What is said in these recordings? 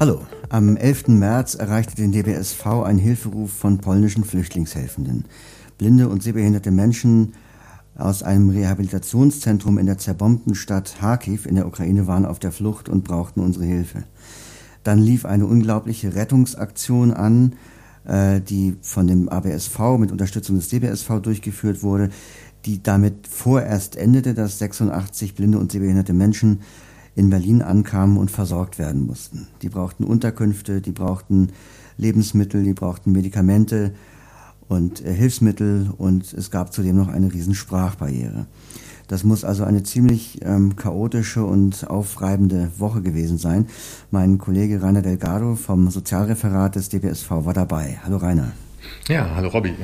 Hallo, am 11. März erreichte den DBSV ein Hilferuf von polnischen Flüchtlingshelfenden. Blinde und sehbehinderte Menschen aus einem Rehabilitationszentrum in der zerbombten Stadt Kharkiv in der Ukraine waren auf der Flucht und brauchten unsere Hilfe. Dann lief eine unglaubliche Rettungsaktion an, äh, die von dem ABSV mit Unterstützung des DBSV durchgeführt wurde, die damit vorerst endete, dass 86 blinde und sehbehinderte Menschen in Berlin ankamen und versorgt werden mussten. Die brauchten Unterkünfte, die brauchten Lebensmittel, die brauchten Medikamente und äh, Hilfsmittel und es gab zudem noch eine riesen Sprachbarriere. Das muss also eine ziemlich ähm, chaotische und aufreibende Woche gewesen sein. Mein Kollege Rainer Delgado vom Sozialreferat des DBSV war dabei. Hallo Rainer. Ja, hallo Robby.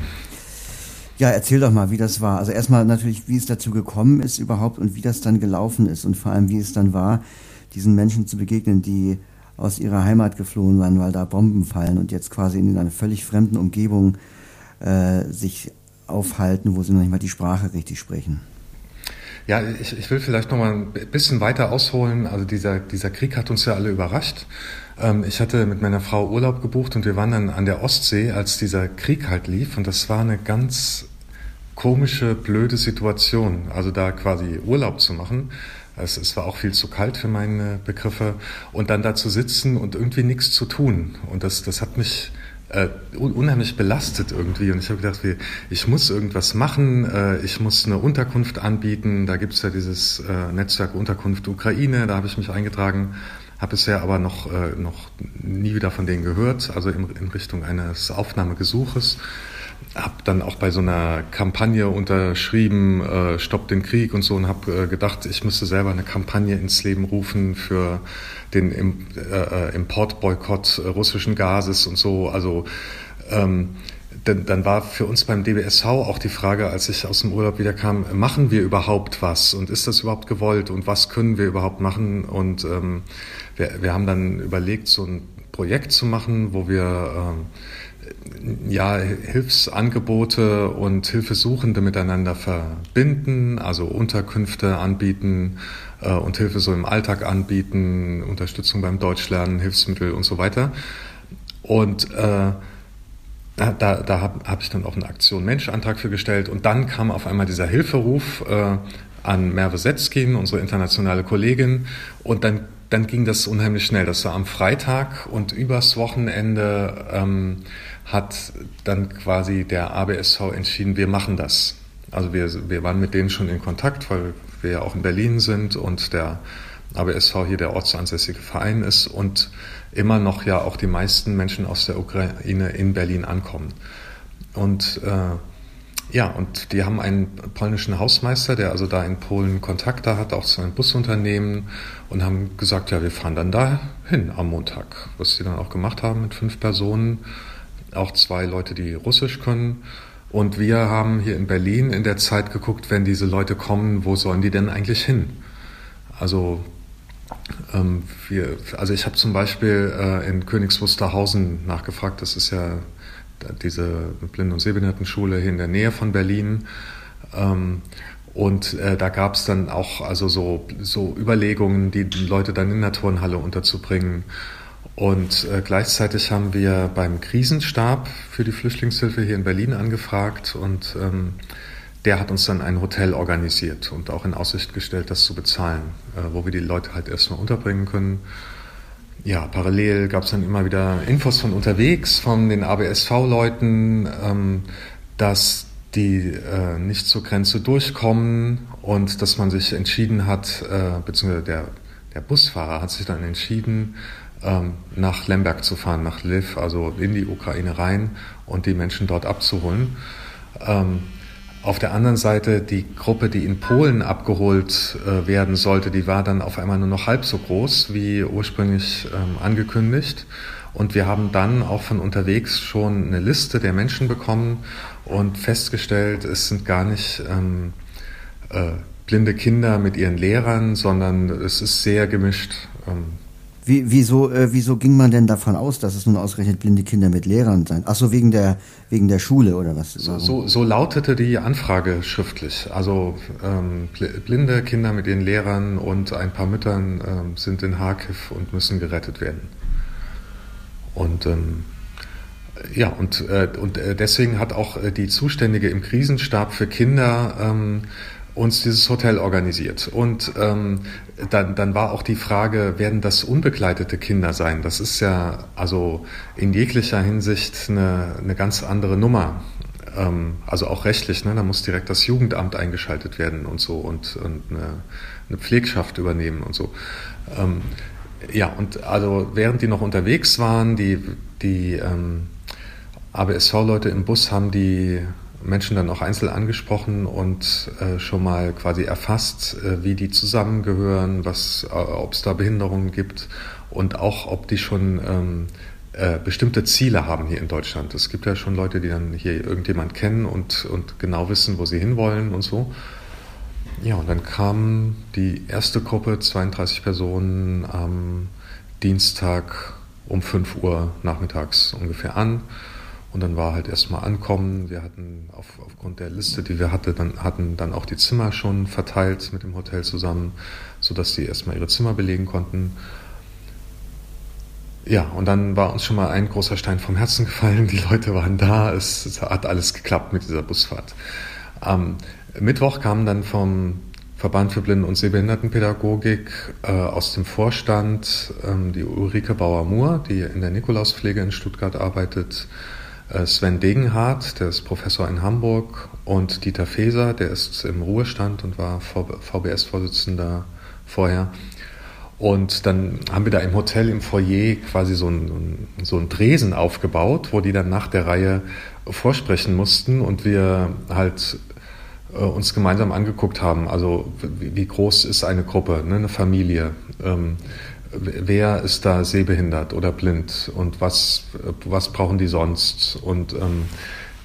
Ja, erzähl doch mal, wie das war. Also erstmal natürlich, wie es dazu gekommen ist überhaupt und wie das dann gelaufen ist und vor allem, wie es dann war, diesen Menschen zu begegnen, die aus ihrer Heimat geflohen waren, weil da Bomben fallen und jetzt quasi in einer völlig fremden Umgebung äh, sich aufhalten, wo sie noch nicht mal die Sprache richtig sprechen. Ja, ich, ich will vielleicht noch mal ein bisschen weiter ausholen. Also dieser, dieser Krieg hat uns ja alle überrascht. Ähm, ich hatte mit meiner Frau Urlaub gebucht und wir waren dann an der Ostsee, als dieser Krieg halt lief. Und das war eine ganz komische, blöde Situation. Also da quasi Urlaub zu machen. Es, es war auch viel zu kalt für meine Begriffe. Und dann da zu sitzen und irgendwie nichts zu tun. Und das, das hat mich äh, unheimlich belastet irgendwie. Und ich habe gedacht, ich muss irgendwas machen, äh, ich muss eine Unterkunft anbieten. Da gibt es ja dieses äh, Netzwerk Unterkunft Ukraine, da habe ich mich eingetragen, habe bisher aber noch, äh, noch nie wieder von denen gehört, also in, in Richtung eines Aufnahmegesuches habe dann auch bei so einer Kampagne unterschrieben, äh, Stopp den Krieg und so und habe äh, gedacht, ich müsste selber eine Kampagne ins Leben rufen für den Im, äh, äh Importboykott russischen Gases und so. Also ähm, denn, dann war für uns beim DBSV auch die Frage, als ich aus dem Urlaub wieder kam, machen wir überhaupt was und ist das überhaupt gewollt und was können wir überhaupt machen? Und ähm, wir, wir haben dann überlegt, so ein Projekt zu machen, wo wir ähm, ja, Hilfsangebote und Hilfesuchende miteinander verbinden, also Unterkünfte anbieten äh, und Hilfe so im Alltag anbieten, Unterstützung beim Deutschlernen, Hilfsmittel und so weiter. Und äh, da, da habe hab ich dann auch eine Aktion Mensch-Antrag für gestellt und dann kam auf einmal dieser Hilferuf äh, an Merve Setzkin, unsere internationale Kollegin, und dann dann ging das unheimlich schnell. Das war am Freitag und übers Wochenende ähm, hat dann quasi der ABSV entschieden, wir machen das. Also wir, wir waren mit denen schon in Kontakt, weil wir ja auch in Berlin sind und der ABSV hier der ortsansässige Verein ist und immer noch ja auch die meisten Menschen aus der Ukraine in Berlin ankommen. Und äh, ja, und die haben einen polnischen Hausmeister, der also da in Polen Kontakte hat, auch zu einem Busunternehmen und haben gesagt, ja, wir fahren dann da hin am Montag, was sie dann auch gemacht haben mit fünf Personen, auch zwei Leute, die Russisch können. Und wir haben hier in Berlin in der Zeit geguckt, wenn diese Leute kommen, wo sollen die denn eigentlich hin? Also ähm, wir, also ich habe zum Beispiel äh, in Königs Wusterhausen nachgefragt, das ist ja diese Blinden- und Sehbehindertenschule hier in der Nähe von Berlin. Ähm, und äh, da gab es dann auch also so, so Überlegungen, die Leute dann in der Turnhalle unterzubringen. Und äh, gleichzeitig haben wir beim Krisenstab für die Flüchtlingshilfe hier in Berlin angefragt und ähm, der hat uns dann ein Hotel organisiert und auch in Aussicht gestellt, das zu bezahlen, äh, wo wir die Leute halt erstmal unterbringen können ja, parallel gab es dann immer wieder Infos von unterwegs, von den ABSV-Leuten, ähm, dass die äh, nicht zur Grenze durchkommen und dass man sich entschieden hat, äh, beziehungsweise der, der Busfahrer hat sich dann entschieden, ähm, nach Lemberg zu fahren, nach Lviv, also in die Ukraine rein und die Menschen dort abzuholen. Auf der anderen Seite die Gruppe, die in Polen abgeholt äh, werden sollte, die war dann auf einmal nur noch halb so groß wie ursprünglich ähm, angekündigt. Und wir haben dann auch von unterwegs schon eine Liste der Menschen bekommen und festgestellt, es sind gar nicht ähm, äh, blinde Kinder mit ihren Lehrern, sondern es ist sehr gemischt. Ähm, Wie, wieso, äh, wieso ging man denn davon aus, dass es nun ausgerechnet blinde Kinder mit Lehrern seien? Ach so, wegen der, wegen der Schule oder was? So, so, so lautete die Anfrage schriftlich. Also ähm, blinde Kinder mit ihren Lehrern und ein paar Müttern ähm, sind in Harkiv und müssen gerettet werden. Und ähm, ja, und, äh, und äh, deswegen hat auch äh, die Zuständige im Krisenstab für Kinder ähm, uns dieses Hotel organisiert. Und ähm, dann, dann war auch die Frage, werden das unbegleitete Kinder sein? Das ist ja also in jeglicher Hinsicht eine, eine ganz andere Nummer. Ähm, also auch rechtlich, ne? da muss direkt das Jugendamt eingeschaltet werden und so und, und eine, eine Pflegschaft übernehmen und so. Ähm, ja, und also während die noch unterwegs waren, die, die ähm, ABSV-Leute im Bus haben die Menschen dann auch einzeln angesprochen und äh, schon mal quasi erfasst, äh, wie die zusammengehören, äh, ob es da Behinderungen gibt und auch, ob die schon ähm, äh, bestimmte Ziele haben hier in Deutschland. Es gibt ja schon Leute, die dann hier irgendjemand kennen und, und genau wissen, wo sie hinwollen und so. Ja, und dann kam die erste Gruppe, 32 Personen, am Dienstag um 5 Uhr nachmittags ungefähr an. Und dann war halt erstmal ankommen. Wir hatten auf, aufgrund der Liste, die wir hatte, dann, hatten dann auch die Zimmer schon verteilt mit dem Hotel zusammen, sodass die erstmal ihre Zimmer belegen konnten. Ja, und dann war uns schon mal ein großer Stein vom Herzen gefallen. Die Leute waren da. Es, es hat alles geklappt mit dieser Busfahrt. Am Mittwoch kam dann vom Verband für Blinden- und Sehbehindertenpädagogik äh, aus dem Vorstand ähm, die Ulrike Bauer-Muhr, die in der Nikolauspflege in Stuttgart arbeitet, Sven Degenhardt, der ist Professor in Hamburg, und Dieter Feser, der ist im Ruhestand und war VBS-Vorsitzender vorher. Und dann haben wir da im Hotel im Foyer quasi so einen, so einen Dresen aufgebaut, wo die dann nach der Reihe vorsprechen mussten und wir halt äh, uns gemeinsam angeguckt haben. Also wie, wie groß ist eine Gruppe, ne, eine Familie? Ähm, wer ist da sehbehindert oder blind und was, was brauchen die sonst? Und ähm,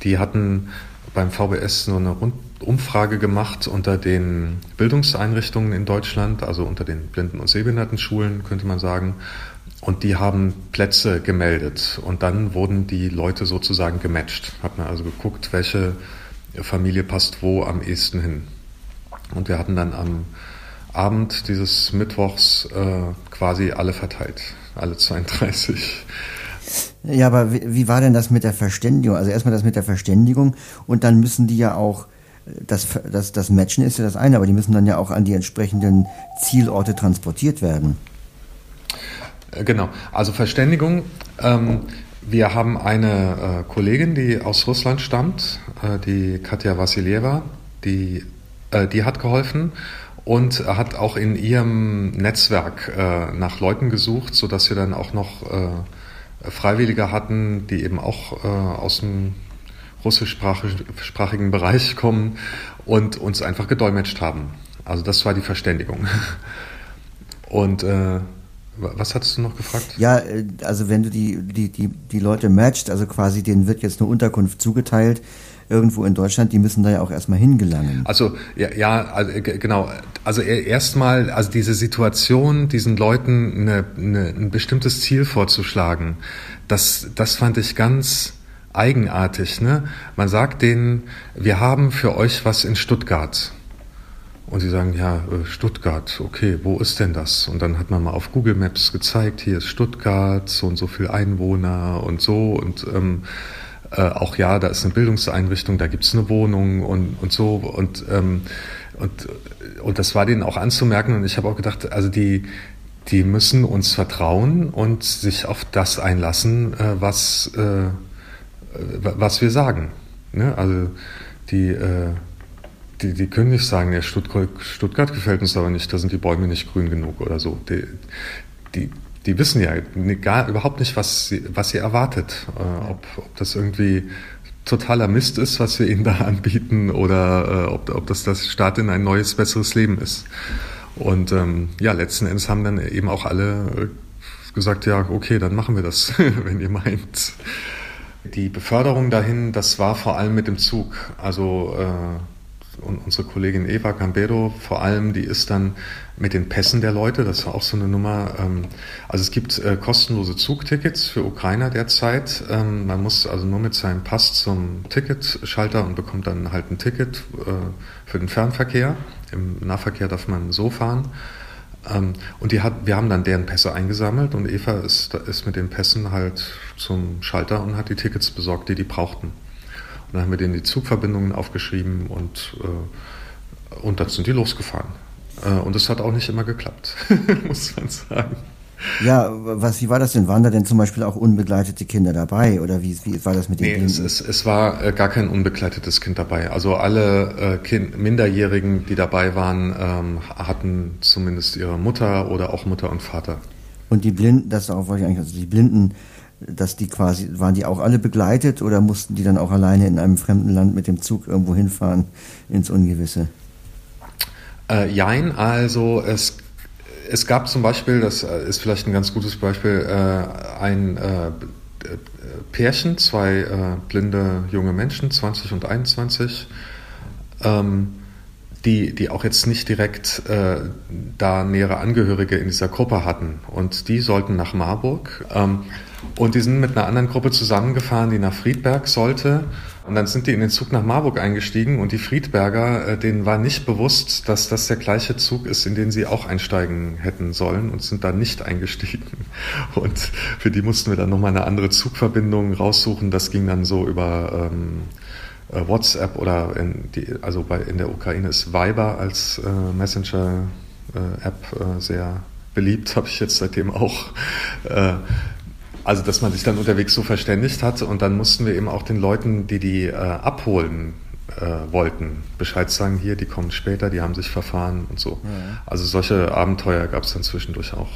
die hatten beim VBS so eine Umfrage gemacht unter den Bildungseinrichtungen in Deutschland, also unter den Blinden- und Sehbehindertenschulen, könnte man sagen. Und die haben Plätze gemeldet. Und dann wurden die Leute sozusagen gematcht. Hat man also geguckt, welche Familie passt wo am ehesten hin. Und wir hatten dann am Abend dieses Mittwochs äh, quasi alle verteilt, alle 32. Ja, aber wie, wie, war denn das mit der Verständigung? Also erstmal das mit der Verständigung und dann müssen die ja auch, das, das, das Matchen ist ja das eine, aber die müssen dann ja auch an die entsprechenden Zielorte transportiert werden. Äh, genau, also Verständigung. Ähm, wir haben eine äh, Kollegin, die aus Russland stammt, äh, die Katja Vassilieva, die, äh, die hat geholfen und hat auch in ihrem Netzwerk äh, nach Leuten gesucht, sodass wir dann auch noch äh, Freiwillige hatten, die eben auch äh, aus dem russischsprachigen Bereich kommen und uns einfach gedolmetscht haben. Also das war die Verständigung. Und äh, was hattest du noch gefragt? Ja, äh, also wenn du die, die, die, die Leute matcht, also quasi denen wird jetzt eine Unterkunft zugeteilt, irgendwo in Deutschland, die müssen da ja auch erstmal hingelangen. Also ja, ja also, genau. Also erstmal, also diese Situation, diesen Leuten eine, eine, ein bestimmtes Ziel vorzuschlagen, das, das fand ich ganz eigenartig. Ne? Man sagt denen, wir haben für euch was in Stuttgart. Und sie sagen, ja, äh, Stuttgart, okay, wo ist denn das? Und dann hat man mal auf Google Maps gezeigt, hier ist Stuttgart, so und so viel Einwohner und so. Und ähm, äh, auch ja, da ist eine Bildungseinrichtung, da gibt es eine Wohnung und, und so. Und, ähm, und, und das war denen auch anzumerken. Und ich habe auch gedacht, also die, die müssen uns vertrauen und sich auf das einlassen, äh, was, äh, was wir sagen. Ne? Also die, äh, die, die können nicht sagen, ja, Stuttgart, Stuttgart gefällt uns aber nicht, da sind die Bäume nicht grün genug oder so. Die, die, die wissen ja gar, überhaupt nicht, was sie, was sie erwartet. Äh, ob, ob das irgendwie totaler Mist ist, was wir ihnen da anbieten, oder äh, ob, ob das das Start in ein neues, besseres Leben ist. Und ähm, ja, letzten Endes haben dann eben auch alle äh, gesagt, ja, okay, dann machen wir das, wenn ihr meint. Die Beförderung dahin, das war vor allem mit dem Zug. Also äh, und unsere Kollegin Eva Gambero vor allem, die ist dann mit den Pässen der Leute, das war auch so eine Nummer. Ähm, also es gibt äh, kostenlose Zugtickets für Ukrainer derzeit. Ähm, man muss also nur mit seinem Pass zum Ticketschalter und bekommt dann halt ein Ticket äh, für den Fernverkehr. Im Nahverkehr darf man so fahren. Ähm, und die hat, wir haben dann deren Pässe eingesammelt und Eva ist, ist mit den Pässen halt zum Schalter und hat die Tickets besorgt, die die brauchten. Und dann haben wir denen die Zugverbindungen aufgeschrieben und, äh, und dann sind die losgefahren. Äh, und es hat auch nicht immer geklappt, muss man sagen. Ja, was, wie war das denn? Waren da denn zum Beispiel auch unbegleitete Kinder dabei? Oder wie, wie war das mit den nee, Blinden? Es, es, es war äh, gar kein unbegleitetes Kind dabei. Also alle äh, kind, Minderjährigen, die dabei waren, ähm, hatten zumindest ihre Mutter oder auch Mutter und Vater. Und die Blinden, das auch wollte ich eigentlich, also die Blinden, dass die quasi, waren die auch alle begleitet oder mussten die dann auch alleine in einem fremden Land mit dem Zug irgendwo hinfahren ins Ungewisse? Äh, jein, also es es gab zum Beispiel, das ist vielleicht ein ganz gutes Beispiel, äh, ein äh, Pärchen, zwei äh, blinde junge Menschen, 20 und 21, ähm, die, die auch jetzt nicht direkt äh, da nähere Angehörige in dieser Gruppe hatten. Und die sollten nach Marburg. Ähm, und die sind mit einer anderen Gruppe zusammengefahren, die nach Friedberg sollte. Und dann sind die in den Zug nach Marburg eingestiegen und die Friedberger, äh, denen war nicht bewusst, dass das der gleiche Zug ist, in den sie auch einsteigen hätten sollen und sind da nicht eingestiegen. Und für die mussten wir dann nochmal eine andere Zugverbindung raussuchen. Das ging dann so über ähm, äh, WhatsApp oder in die, also bei, in der Ukraine ist Viber als äh, Messenger-App äh, sehr beliebt, habe ich jetzt seitdem auch. Äh, also, dass man sich dann unterwegs so verständigt hat und dann mussten wir eben auch den Leuten, die die äh, abholen äh, wollten, Bescheid sagen, hier, die kommen später, die haben sich verfahren und so. Ja. Also solche Abenteuer gab es dann zwischendurch auch.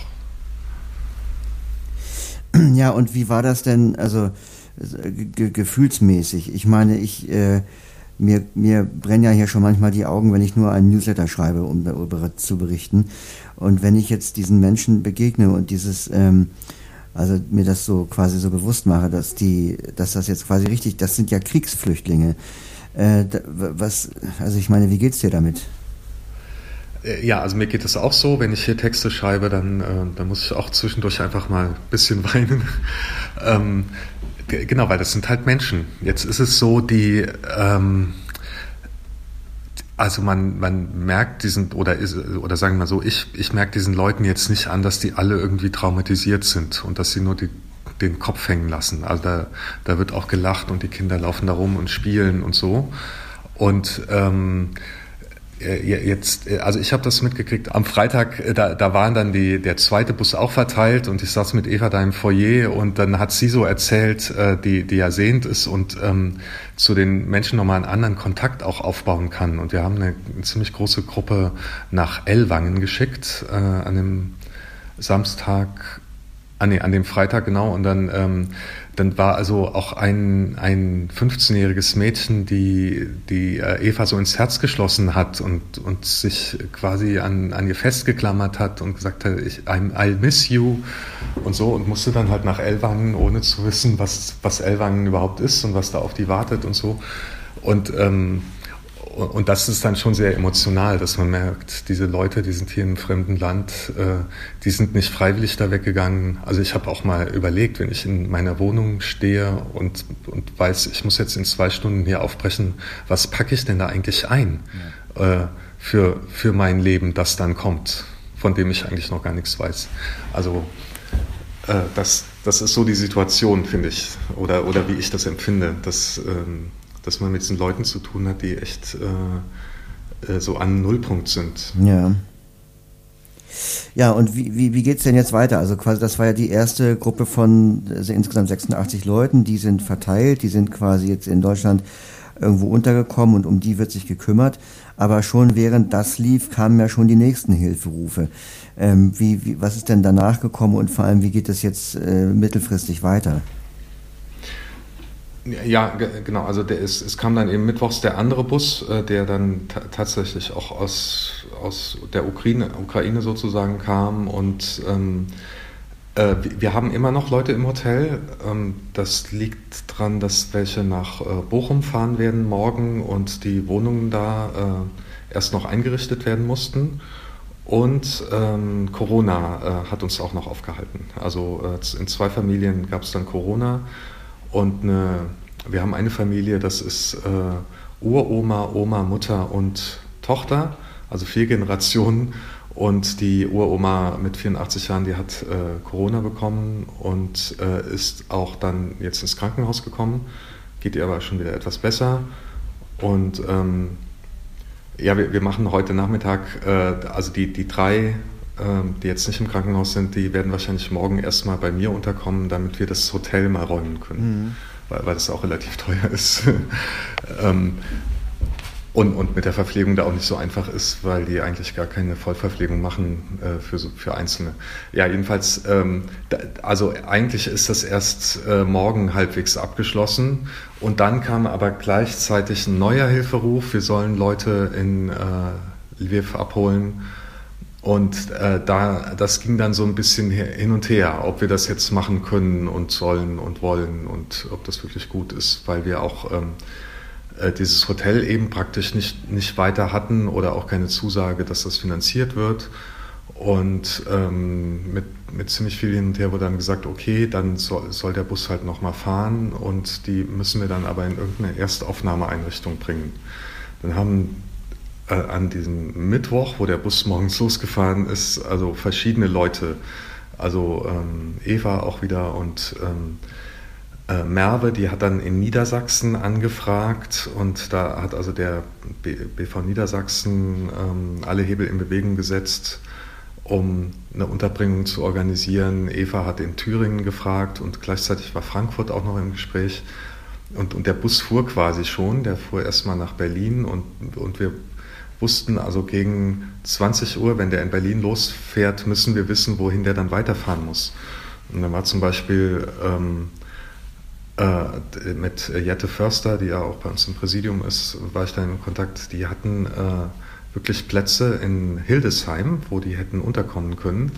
Ja, und wie war das denn, also ge gefühlsmäßig? Ich meine, ich, äh, mir, mir brennen ja hier schon manchmal die Augen, wenn ich nur einen Newsletter schreibe, um darüber zu berichten. Und wenn ich jetzt diesen Menschen begegne und dieses, ähm, also mir das so quasi so bewusst mache, dass die, dass das jetzt quasi richtig, das sind ja Kriegsflüchtlinge. Äh, was, also ich meine, wie geht's dir damit? Äh, ja, also mir geht es auch so, wenn ich hier Texte schreibe, dann, äh, dann muss ich auch zwischendurch einfach mal ein bisschen weinen. ähm, genau, weil das sind halt Menschen. Jetzt ist es so, die, ähm, also man, man merkt diesen, oder, ist, oder sagen wir mal so, ich, ich merke diesen Leuten jetzt nicht an, dass die alle irgendwie traumatisiert sind und dass sie nur die, den Kopf hängen lassen. Also da, da wird auch gelacht und die Kinder laufen da rum und spielen und so. Und ähm, äh, jetzt, äh, also ich habe das mitgekriegt. Am Freitag, äh, da, da waren dann die, der zweite Bus auch verteilt und ich saß mit Eva da im Foyer und dann hat sie so erzählt, die, die ja sehend ist und ähm, zu den Menschen nochmal einen anderen Kontakt auch aufbauen kann. Und wir haben eine, eine ziemlich große Gruppe nach Ellwangen geschickt äh, an dem Samstag, ah nee, an dem Freitag genau und dann ähm, dann war also auch ein, ein 15-jähriges Mädchen, die, die äh, Eva so ins Herz geschlossen hat und, und sich quasi an, an ihr festgeklammert hat und gesagt hat, ich, I'll miss you und so und musste dann halt nach Elwangen, ohne zu wissen, was, was Elwangen überhaupt ist und was da auf die wartet und so. Und ähm, und das ist dann schon sehr emotional, dass man merkt, diese Leute, die sind hier im fremden Land, äh, die sind nicht freiwillig da weggegangen. Also ich habe auch mal überlegt, wenn ich in meiner Wohnung stehe und, und weiß, ich muss jetzt in zwei Stunden hier aufbrechen, was packe ich denn da eigentlich ein ja. äh, für, für mein Leben, das dann kommt, von dem ich eigentlich noch gar nichts weiß. Also äh, das, das ist so die Situation, finde ich, oder, oder wie ich das empfinde, dass... Dass man mit diesen Leuten zu tun hat, die echt äh, äh, so an Nullpunkt sind. Ja. Ja, und wie, wie, wie geht es denn jetzt weiter? Also quasi, das war ja die erste Gruppe von also insgesamt 86 Leuten, die sind verteilt, die sind quasi jetzt in Deutschland irgendwo untergekommen und um die wird sich gekümmert. Aber schon während das lief, kamen ja schon die nächsten Hilferufe. Ähm, wie, wie, was ist denn danach gekommen und vor allem, wie geht es jetzt äh, mittelfristig weiter? Ja, genau. Also der ist, es kam dann eben mittwochs der andere Bus, äh, der dann tatsächlich auch aus, aus der Ukraine, Ukraine sozusagen kam und ähm, Äh, wir haben immer noch Leute im Hotel. Ähm, das liegt daran, dass welche nach äh, Bochum fahren werden morgen und die Wohnungen da äh, erst noch eingerichtet werden mussten. Und ähm, Corona äh, hat uns auch noch aufgehalten. Also äh, in zwei Familien gab es dann Corona und eine, wir haben eine Familie, das ist äh, Uroma, Oma, Mutter und Tochter, also vier Generationen. Und die Uroma mit 84 Jahren, die hat äh, Corona bekommen und äh, ist auch dann jetzt ins Krankenhaus gekommen. Geht ihr aber schon wieder etwas besser. Und ähm, ja, wir, wir, machen heute Nachmittag, äh, also die, die drei, die jetzt nicht im Krankenhaus sind, die werden wahrscheinlich morgen erstmal bei mir unterkommen, damit wir das Hotel mal räumen können. Mhm. Weil, weil das auch relativ teuer ist. ähm, und, und mit der Verpflegung da auch nicht so einfach ist, weil die eigentlich gar keine Vollverpflegung machen äh, für, für Einzelne. Ja, jedenfalls, ähm, da, also eigentlich ist das erst äh, morgen halbwegs abgeschlossen. Und dann kam aber gleichzeitig ein neuer Hilferuf. Wir sollen Leute in äh, Lviv abholen. Und äh, da, das ging dann so ein bisschen hin und her, ob wir das jetzt machen können und sollen und wollen und ob das wirklich gut ist, weil wir auch ähm, äh, dieses Hotel eben praktisch nicht, nicht weiter hatten oder auch keine Zusage, dass das finanziert wird. Und ähm, mit, mit ziemlich viel hin und her wurde dann gesagt, okay, dann soll, soll der Bus halt nochmal fahren und die müssen wir dann aber in irgendeine Erstaufnahmeeinrichtung bringen. Dann haben äh, an diesem Mittwoch, wo der Bus morgens losgefahren ist, also verschiedene Leute, also ähm, Eva auch wieder und ähm, äh, Merve, die hat dann in Niedersachsen angefragt und da hat also der BV Niedersachsen ähm, alle Hebel in Bewegung gesetzt, um eine Unterbringung zu organisieren. Eva hat in Thüringen gefragt und gleichzeitig war Frankfurt auch noch im Gespräch. Und, und der Bus fuhr quasi schon, der fuhr erstmal nach Berlin und, und wir wussten also gegen 20 Uhr, wenn der in Berlin losfährt, müssen wir wissen, wohin der dann weiterfahren muss. Und dann war zum Beispiel ähm, äh, mit Jette Förster, die ja auch bei uns im Präsidium ist, war ich da in Kontakt. Die hatten äh, wirklich Plätze in Hildesheim, wo die hätten unterkommen können,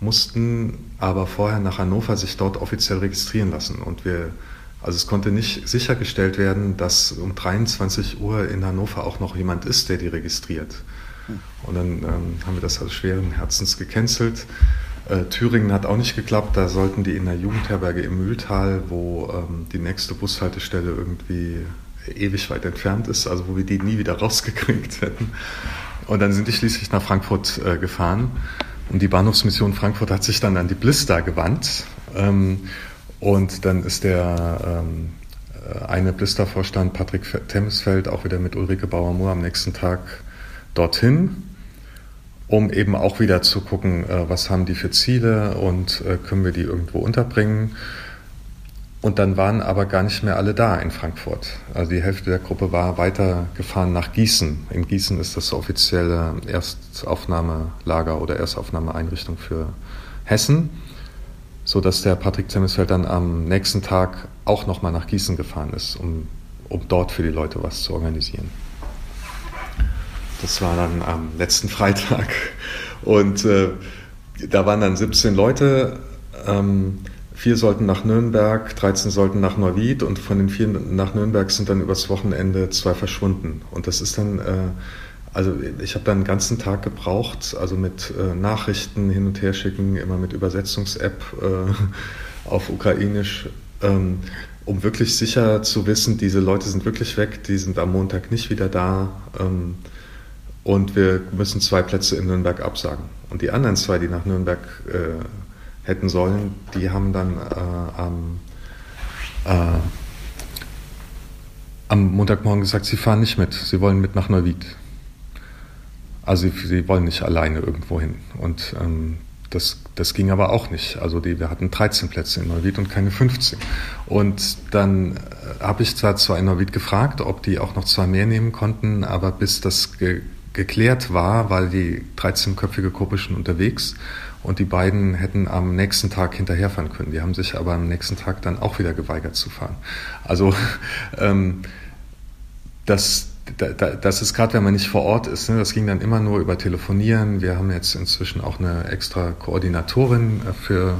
mussten aber vorher nach Hannover sich dort offiziell registrieren lassen. Und wir, also es konnte nicht sichergestellt werden, dass um 23 Uhr in Hannover auch noch jemand ist, der die registriert. Und dann ähm, haben wir das also schweren Herzens gecancelt. Äh, Thüringen hat auch nicht geklappt. Da sollten die in der Jugendherberge im Mühltal, wo ähm, die nächste Bushaltestelle irgendwie ewig weit entfernt ist, also wo wir die nie wieder rausgekriegt hätten. Und dann sind die schließlich nach Frankfurt äh, gefahren. Und die Bahnhofsmission Frankfurt hat sich dann an die Blister gewandt. Ähm, und dann ist der ähm, äh, eine Blister-Vorstand Patrick Temmisfeld auch wieder mit Ulrike Bauer-Mohr am nächsten Tag dorthin um eben auch wieder zu gucken, äh, was haben die für Ziele und äh, können wir die irgendwo unterbringen. Und dann waren aber gar nicht mehr alle da in Frankfurt. Also die Hälfte der Gruppe war weitergefahren nach Gießen. In Gießen ist das offizielle Erstaufnahmelager oder Erstaufnahmeeinrichtung für Hessen, so dass der Patrick Zemmesfeld dann am nächsten Tag auch nochmal nach Gießen gefahren ist, um, um dort für die Leute was zu organisieren. Das war dann am letzten Freitag. Und äh, da waren dann 17 Leute. Ähm, vier sollten nach Nürnberg, 13 sollten nach Neuwied und von den vier nach Nürnberg sind dann übers Wochenende zwei verschwunden. Und das ist dann, äh, also ich habe dann einen ganzen Tag gebraucht, also mit äh, Nachrichten hin und her schicken, immer mit Übersetzungs-App äh, auf Ukrainisch, ähm, um wirklich sicher zu wissen, diese Leute sind wirklich weg, die sind am Montag nicht wieder da. Ähm, und wir müssen zwei Plätze in Nürnberg absagen. Und die anderen zwei, die nach Nürnberg äh, hätten sollen, die haben dann äh, am, äh, am Montagmorgen gesagt, sie fahren nicht mit, sie wollen mit nach Neuwied. Also sie, wollen nicht alleine irgendwo hin. Und ähm, das, das ging aber auch nicht. Also die, wir hatten 13 Plätze in Neuwied und keine 15. Und dann äh, habe ich zwar zwar in Neuwied gefragt, ob die auch noch zwei mehr nehmen konnten, aber bis das ge geklärt war, weil die 13-köpfige Gruppe schon unterwegs und die beiden hätten am nächsten Tag hinterherfahren können. Die haben sich aber am nächsten Tag dann auch wieder geweigert zu fahren. Also ähm, das, das ist gerade, wenn man nicht vor Ort ist. Ne, das ging dann immer nur über Telefonieren. Wir haben jetzt inzwischen auch eine extra Koordinatorin äh, für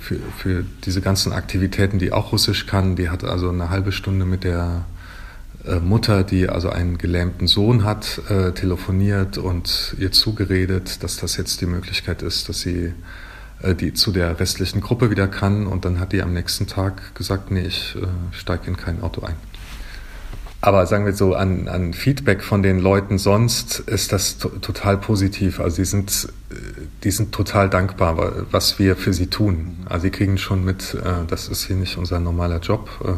für, für diese ganzen Aktivitäten, die auch Russisch kann. Die hat also eine halbe Stunde mit der äh, Mutter, die also einen gelähmten Sohn hat, äh, telefoniert und ihr zugeredet, dass das jetzt die Möglichkeit ist, dass sie äh, die zu der restlichen Gruppe wieder kann. Und dann hat die am nächsten Tag gesagt, nee, ich äh, steige in kein Auto ein. Aber sagen wir so, an, an Feedback von den Leuten sonst ist das total positiv. Also die sind, die sind total dankbar, was wir für sie tun. Also sie kriegen schon mit, äh, das ist hier nicht unser normaler Job, äh,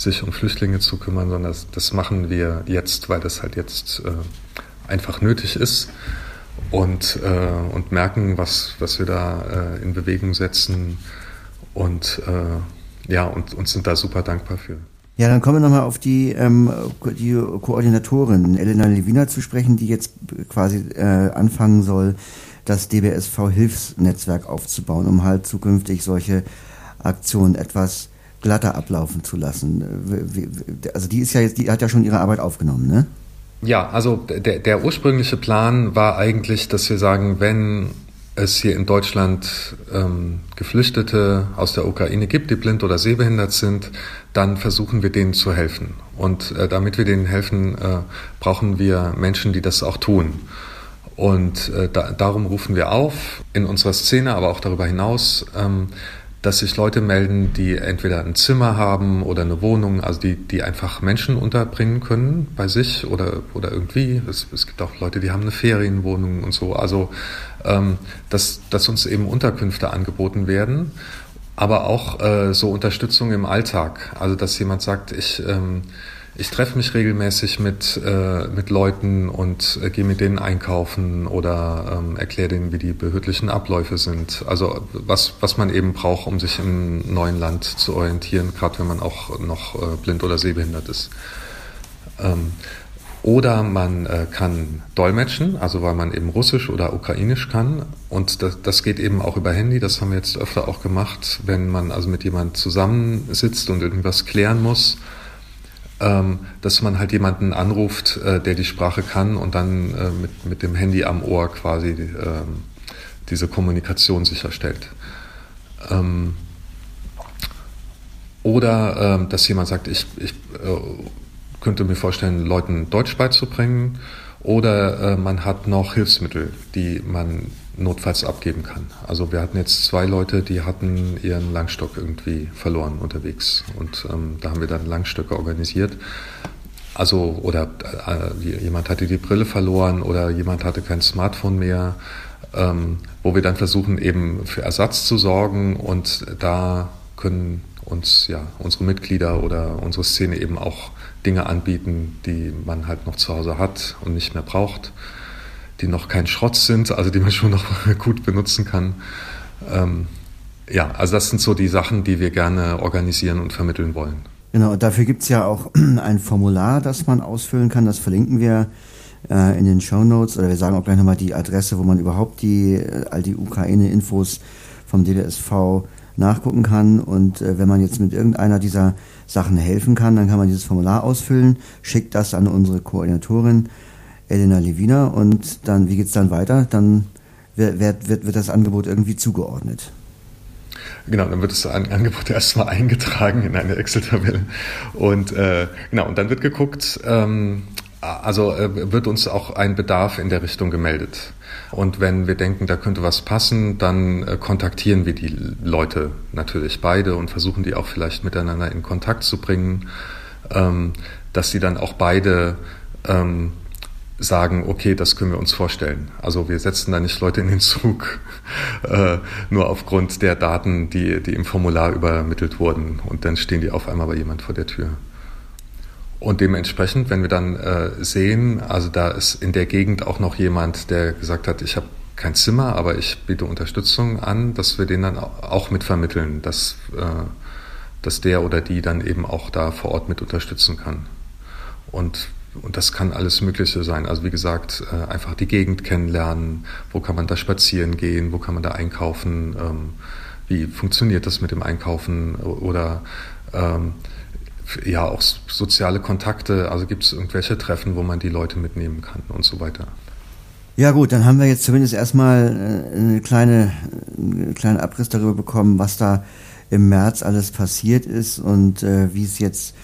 sich um Flüchtlinge zu kümmern, sondern das, das machen wir jetzt, weil das halt jetzt äh, einfach nötig ist. Und, und merken, was, was wir da in Bewegung setzen und, ja, und, und sind da super dankbar für. Ja, dann kommen wir nochmal auf die, ähm, die Koordinatorin Elena Levina zu sprechen, die jetzt quasi äh, anfangen soll, das DBSV-Hilfsnetzwerk aufzubauen, um halt zukünftig solche Aktionen etwas glatter ablaufen zu lassen. Also die ist ja jetzt, die hat ja schon ihre Arbeit aufgenommen, ne? Ja, also der, der ursprüngliche Plan war eigentlich, dass wir sagen, wenn es hier in Deutschland ähm, Geflüchtete aus der Ukraine gibt, die blind oder sehbehindert sind, dann versuchen wir denen zu helfen. Und äh, damit wir denen helfen, äh, brauchen wir Menschen, die das auch tun. Und äh, da, darum rufen wir auf, in unserer Szene, aber auch darüber hinaus, ähm, dass sich Leute melden, die entweder ein Zimmer haben oder eine Wohnung, also die, die einfach Menschen unterbringen können bei sich oder, oder irgendwie. Es, es gibt auch Leute, die haben eine Ferienwohnung und so. Also, ähm, dass, dass uns eben Unterkünfte angeboten werden, aber auch äh, so Unterstützung im Alltag. Also, dass jemand sagt, ich, ähm, ich treffe mich regelmäßig mit, äh, mit Leuten und äh, gehe mit denen einkaufen oder ähm, erkläre denen, wie die behördlichen Abläufe sind. Also was, was man eben braucht, um sich im neuen Land zu orientieren, gerade wenn man auch noch äh, blind oder sehbehindert ist. Ähm, oder man äh, kann dolmetschen, also weil man eben Russisch oder Ukrainisch kann. Und das, das geht eben auch über Handy. Das haben wir jetzt öfter auch gemacht, wenn man also mit jemand zusammensitzt und irgendwas klären muss dass man halt jemanden anruft, äh, der die Sprache kann und dann äh, mit, mit dem Handy am Ohr quasi äh, diese Kommunikation sicherstellt. Ähm, oder ähm, dass jemand sagt, ich, ich äh, könnte mir vorstellen, Leuten Deutsch beizubringen. Oder äh, man hat noch Hilfsmittel, die man notfalls abgeben kann. Also wir hatten jetzt zwei Leute, die hatten ihren Langstock irgendwie verloren unterwegs und ähm, da haben wir dann Langstöcke organisiert. Also oder äh, jemand hatte die Brille verloren oder jemand hatte kein Smartphone mehr, ähm, wo wir dann versuchen eben für Ersatz zu sorgen und da können uns ja unsere Mitglieder oder unsere Szene eben auch Dinge anbieten, die man halt noch zu Hause hat und nicht mehr braucht die noch kein Schrott sind, also die man schon noch gut benutzen kann. Ähm, ja, also das sind so die Sachen, die wir gerne organisieren und vermitteln wollen. Genau, dafür gibt es ja auch ein Formular, das man ausfüllen kann. Das verlinken wir äh, in den Show Notes oder wir sagen auch gleich nochmal die Adresse, wo man überhaupt die, äh, all die Ukraine-Infos vom DDSV nachgucken kann. Und äh, wenn man jetzt mit irgendeiner dieser Sachen helfen kann, dann kann man dieses Formular ausfüllen, schickt das an unsere Koordinatorin Elena Levina und dann, wie geht es dann weiter? Dann wird, wird, wird das Angebot irgendwie zugeordnet. Genau, dann wird das Angebot erstmal eingetragen in eine Excel-Tabelle. Und äh, genau, und dann wird geguckt, ähm, also äh, wird uns auch ein Bedarf in der Richtung gemeldet. Und wenn wir denken, da könnte was passen, dann äh, kontaktieren wir die Leute natürlich beide und versuchen die auch vielleicht miteinander in Kontakt zu bringen, ähm, dass sie dann auch beide ähm, sagen, okay, das können wir uns vorstellen. Also wir setzen da nicht Leute in den Zug, äh, nur aufgrund der Daten, die, die im Formular übermittelt wurden. Und dann stehen die auf einmal bei jemand vor der Tür. Und dementsprechend, wenn wir dann äh, sehen, also da ist in der Gegend auch noch jemand, der gesagt hat, ich habe kein Zimmer, aber ich biete Unterstützung an, dass wir den dann auch mit vermitteln, dass, äh, dass der oder die dann eben auch da vor Ort mit unterstützen kann. Und und das kann alles Mögliche sein. Also wie gesagt, äh, einfach die Gegend kennenlernen. Wo kann man da spazieren gehen? Wo kann man da einkaufen? Ähm, wie funktioniert das mit dem Einkaufen? Oder ähm, ja, auch soziale Kontakte. Also gibt es irgendwelche Treffen, wo man die Leute mitnehmen kann und so weiter. Ja gut, dann haben wir jetzt zumindest erstmal äh, eine kleine, einen kleinen Abriss darüber bekommen, was da im März alles passiert ist und äh, wie es jetzt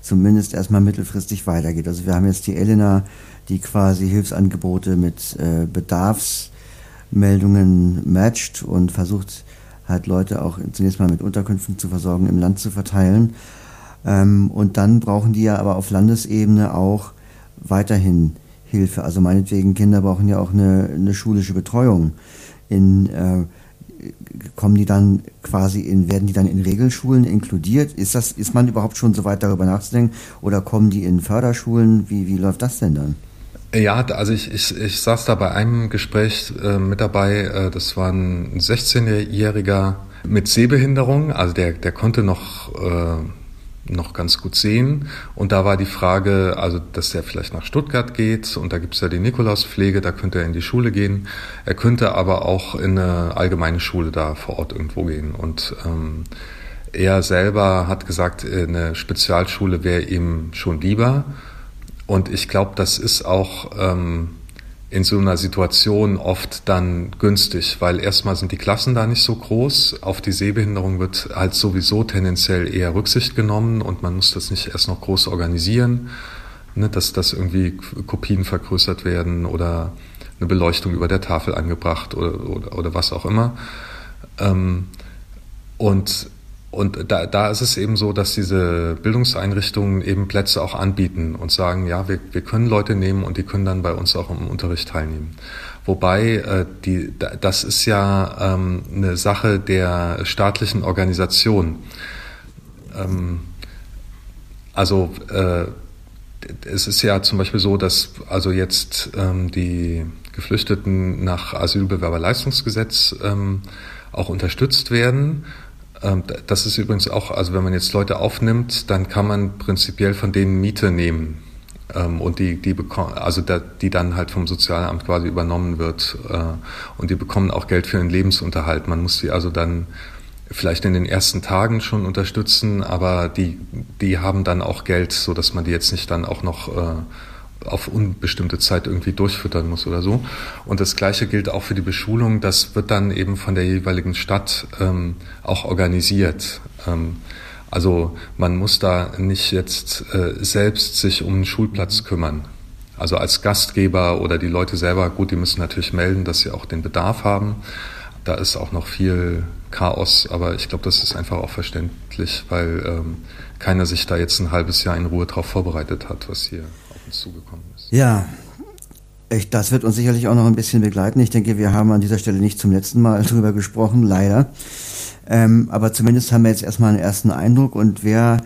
zumindest erstmal mittelfristig weitergeht. Also wir haben jetzt die Elena, die quasi Hilfsangebote mit äh, Bedarfsmeldungen matcht und versucht halt Leute auch zunächst mal mit Unterkünften zu versorgen, im Land zu verteilen. Ähm, und dann brauchen die ja aber auf Landesebene auch weiterhin Hilfe. Also meinetwegen Kinder brauchen ja auch eine, eine schulische Betreuung. In, äh, kommen die dann quasi in, werden die dann in Regelschulen inkludiert? Ist das, ist man überhaupt schon so weit darüber nachzudenken? Oder kommen die in Förderschulen? Wie, wie läuft das denn dann? Ja, also ich, ich, ich saß da bei einem Gespräch äh, mit dabei, äh, das war ein 16-Jähriger mit Sehbehinderung, also der, der konnte noch äh, noch ganz gut sehen. Und da war die Frage, also dass er vielleicht nach Stuttgart geht und da gibt es ja die Nikolauspflege, da könnte er in die Schule gehen. Er könnte aber auch in eine allgemeine Schule da vor Ort irgendwo gehen. Und ähm, er selber hat gesagt, eine Spezialschule wäre ihm schon lieber. Und ich glaube, das ist auch ähm, in so einer Situation oft dann günstig, weil erstmal sind die Klassen da nicht so groß. Auf die Sehbehinderung wird halt sowieso tendenziell eher Rücksicht genommen und man muss das nicht erst noch groß organisieren, ne, dass, dass irgendwie Kopien vergrößert werden oder eine Beleuchtung über der Tafel angebracht oder, oder, oder was auch immer. Ähm, und und da, da ist es eben so, dass diese Bildungseinrichtungen eben Plätze auch anbieten und sagen, ja, wir, wir können Leute nehmen und die können dann bei uns auch im Unterricht teilnehmen. Wobei äh, die, das ist ja ähm, eine Sache der staatlichen Organisation. Ähm, also äh, es ist ja zum Beispiel so, dass also jetzt ähm, die Geflüchteten nach Asylbewerberleistungsgesetz ähm, auch unterstützt werden. Ähm, das ist übrigens auch, also wenn man jetzt Leute aufnimmt, dann kann man prinzipiell von denen Miete nehmen. Ähm, und die, die bekommen, also die dann halt vom Sozialamt quasi übernommen wird. Äh, und die bekommen auch Geld für ihren Lebensunterhalt. Man muss sie also dann vielleicht in den ersten Tagen schon unterstützen, aber die, die haben dann auch Geld, so dass man die jetzt nicht dann auch noch äh, auf unbestimmte Zeit irgendwie durchfüttern muss oder so. Und das Gleiche gilt auch für die Beschulung. Das wird dann eben von der jeweiligen Stadt ähm, auch organisiert. Ähm, also man muss da nicht jetzt äh, selbst sich um einen Schulplatz kümmern. Also als Gastgeber oder die Leute selber, gut, die müssen natürlich melden, dass sie auch den Bedarf haben. Da ist auch noch viel Chaos, aber ich glaube, das ist einfach auch verständlich, weil ähm, keiner sich da jetzt ein halbes Jahr in Ruhe drauf vorbereitet hat, was hier uns zugekommen ist. Ja, ich, das wird uns sicherlich auch noch ein bisschen begleiten. Ich denke, wir haben an dieser Stelle nicht zum letzten Mal drüber gesprochen, leider. Ähm, aber zumindest haben wir jetzt erstmal einen ersten Eindruck und wer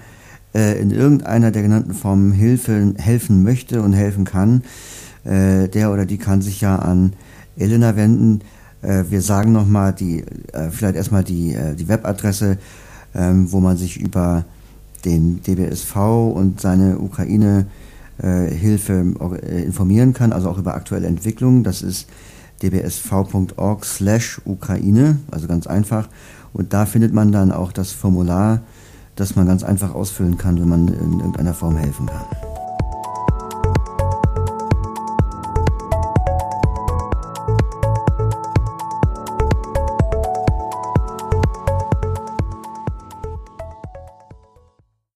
äh, in irgendeiner der genannten Formen Hilfe, helfen möchte und helfen kann, äh, der oder die kann sich ja an Elena wenden. Äh, wir sagen nochmal die, äh, vielleicht erstmal die, äh, die Webadresse, ähm, wo man sich über den DBSV und seine Ukraine äh, Hilfe äh, informieren kann, also auch über aktuelle Entwicklungen. Das ist dbsv.org slash Ukraine, also ganz einfach. Und da findet man dann auch das Formular, das man ganz einfach ausfüllen kann, wenn man in irgendeiner Form helfen kann.